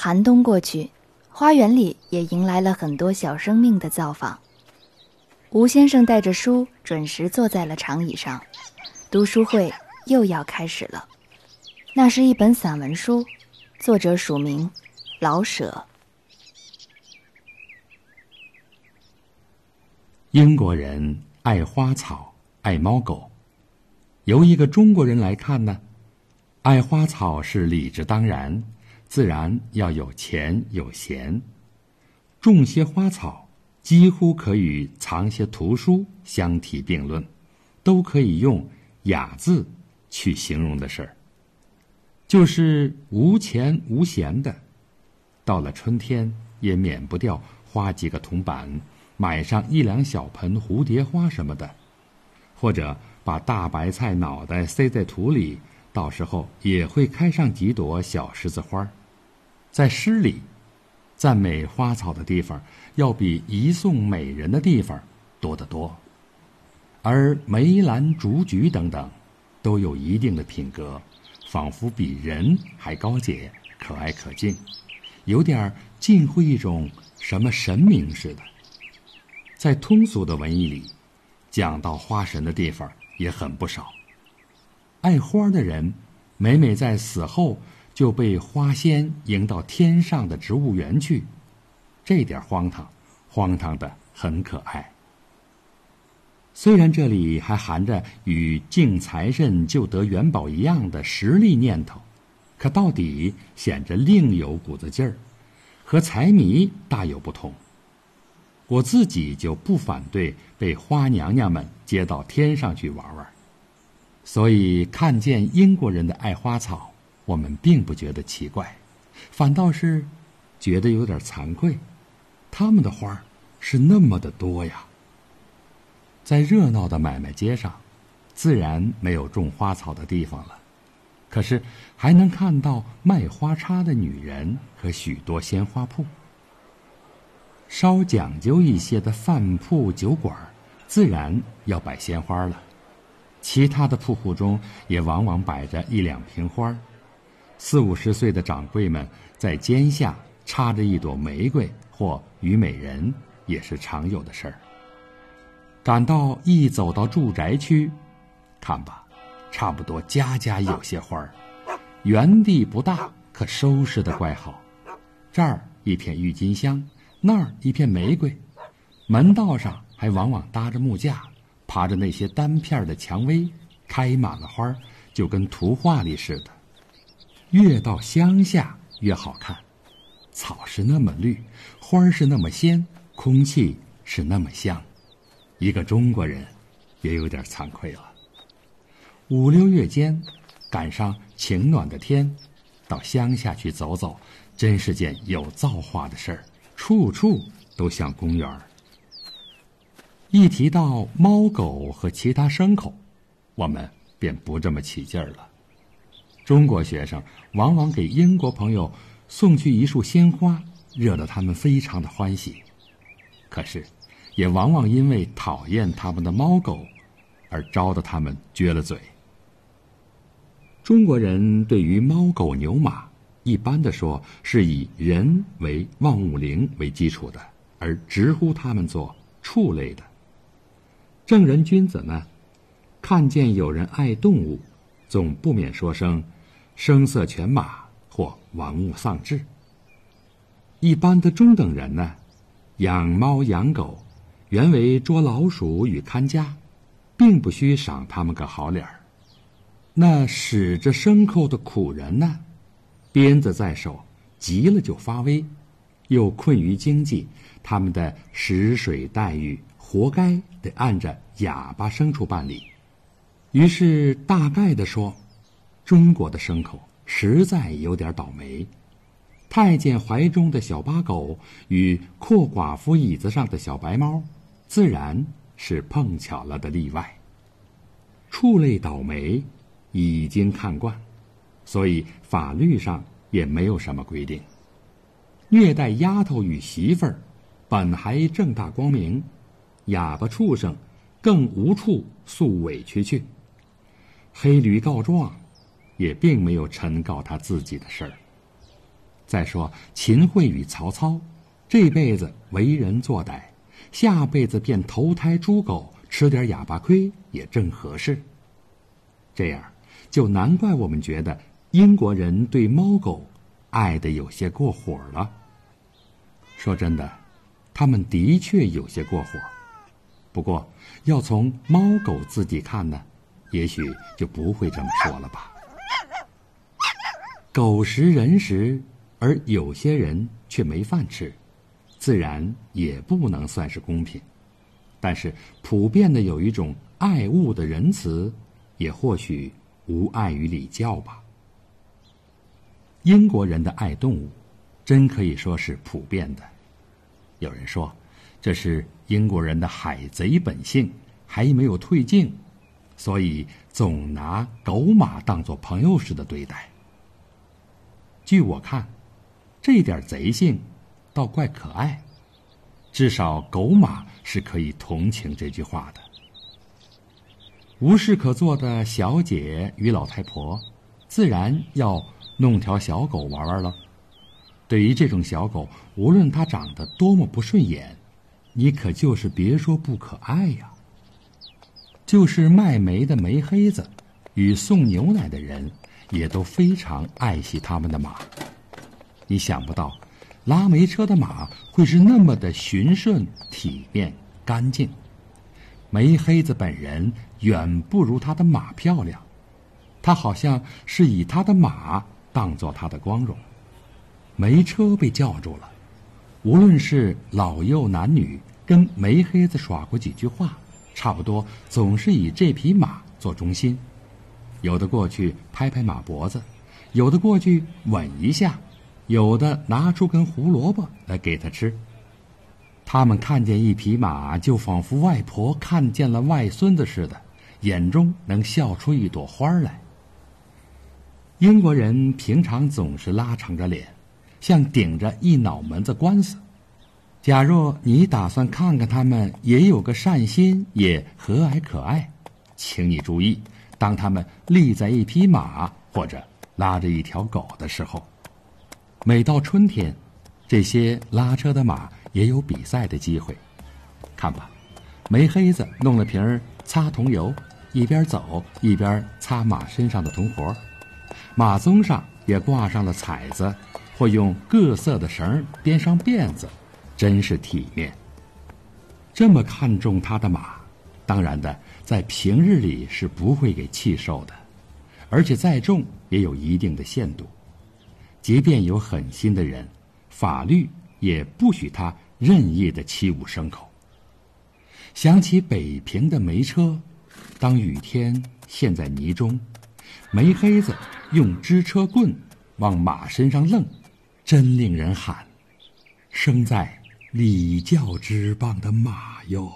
寒冬过去，花园里也迎来了很多小生命的造访。吴先生带着书准时坐在了长椅上，读书会又要开始了。那是一本散文书，作者署名老舍。英国人爱花草，爱猫狗。由一个中国人来看呢，爱花草是理之当然。自然要有钱有闲，种些花草几乎可与藏些图书相提并论，都可以用雅字去形容的事儿。就是无钱无闲的，到了春天也免不掉花几个铜板，买上一两小盆蝴蝶花什么的，或者把大白菜脑袋塞在土里，到时候也会开上几朵小十字花儿。在诗里，赞美花草的地方要比吟颂美人的地方多得多，而梅兰竹菊等等，都有一定的品格，仿佛比人还高洁、可爱可敬，有点近乎一种什么神明似的。在通俗的文艺里，讲到花神的地方也很不少。爱花的人，每每在死后。就被花仙迎到天上的植物园去，这点荒唐，荒唐的很可爱。虽然这里还含着与敬财神就得元宝一样的实力念头，可到底显着另有股子劲儿，和财迷大有不同。我自己就不反对被花娘娘们接到天上去玩玩，所以看见英国人的爱花草。我们并不觉得奇怪，反倒是觉得有点惭愧。他们的花是那么的多呀。在热闹的买卖街上，自然没有种花草的地方了，可是还能看到卖花叉的女人和许多鲜花铺。稍讲究一些的饭铺酒馆，自然要摆鲜花了。其他的铺户中，也往往摆着一两瓶花。四五十岁的掌柜们在肩下插着一朵玫瑰或虞美人，也是常有的事儿。赶到一走到住宅区，看吧，差不多家家有些花儿。园地不大，可收拾的怪好。这儿一片郁金香，那儿一片玫瑰。门道上还往往搭着木架，爬着那些单片的蔷薇，开满了花，就跟图画里似的。越到乡下越好看，草是那么绿，花是那么鲜，空气是那么香。一个中国人也有点惭愧了。五六月间，赶上晴暖的天，到乡下去走走，真是件有造化的事儿，处处都像公园儿。一提到猫狗和其他牲口，我们便不这么起劲儿了。中国学生往往给英国朋友送去一束鲜花，惹得他们非常的欢喜。可是，也往往因为讨厌他们的猫狗，而招得他们撅了嘴。中国人对于猫狗牛马，一般的说是以人为万物灵为基础的，而直呼他们做畜类的。正人君子呢，看见有人爱动物，总不免说声。声色犬马或玩物丧志。一般的中等人呢，养猫养狗，原为捉老鼠与看家，并不需赏他们个好脸儿。那使着牲口的苦人呢，鞭子在手，急了就发威，又困于经济，他们的食水待遇，活该得按着哑巴牲畜办理。于是大概的说。中国的牲口实在有点倒霉，太监怀中的小八狗与阔寡妇椅子上的小白猫，自然是碰巧了的例外。畜类倒霉已经看惯，所以法律上也没有什么规定。虐待丫头与媳妇儿，本还正大光明，哑巴畜生更无处诉委屈去。黑驴告状。也并没有陈告他自己的事儿。再说秦桧与曹操，这辈子为人作歹，下辈子便投胎猪狗，吃点哑巴亏也正合适。这样，就难怪我们觉得英国人对猫狗爱的有些过火了。说真的，他们的确有些过火。不过，要从猫狗自己看呢，也许就不会这么说了吧。狗食人食。而有些人却没饭吃，自然也不能算是公平。但是普遍的有一种爱物的仁慈，也或许无碍于礼教吧。英国人的爱动物，真可以说是普遍的。有人说，这是英国人的海贼本性还没有退尽，所以总拿狗马当作朋友似的对待。据我看。这点贼性，倒怪可爱。至少狗马是可以同情这句话的。无事可做的小姐与老太婆，自然要弄条小狗玩玩了。对于这种小狗，无论它长得多么不顺眼，你可就是别说不可爱呀。就是卖煤的煤黑子，与送牛奶的人，也都非常爱惜他们的马。你想不到，拉煤车的马会是那么的驯顺、体面、干净。煤黑子本人远不如他的马漂亮，他好像是以他的马当做他的光荣。煤车被叫住了，无论是老幼男女，跟煤黑子耍过几句话，差不多总是以这匹马做中心。有的过去拍拍马脖子，有的过去吻一下。有的拿出根胡萝卜来给他吃。他们看见一匹马，就仿佛外婆看见了外孙子似的，眼中能笑出一朵花来。英国人平常总是拉长着脸，像顶着一脑门子官司。假若你打算看看他们也有个善心，也和蔼可爱，请你注意，当他们立在一匹马或者拉着一条狗的时候。每到春天，这些拉车的马也有比赛的机会。看吧，煤黑子弄了瓶擦桐油，一边走一边擦马身上的铜活马鬃上也挂上了彩子，或用各色的绳编上辫子，真是体面。这么看重他的马，当然的，在平日里是不会给气受的，而且再重也有一定的限度。即便有狠心的人，法律也不许他任意的欺侮牲口。想起北平的煤车，当雨天陷在泥中，煤黑子用支车棍往马身上愣，真令人喊：“生在礼教之邦的马哟！”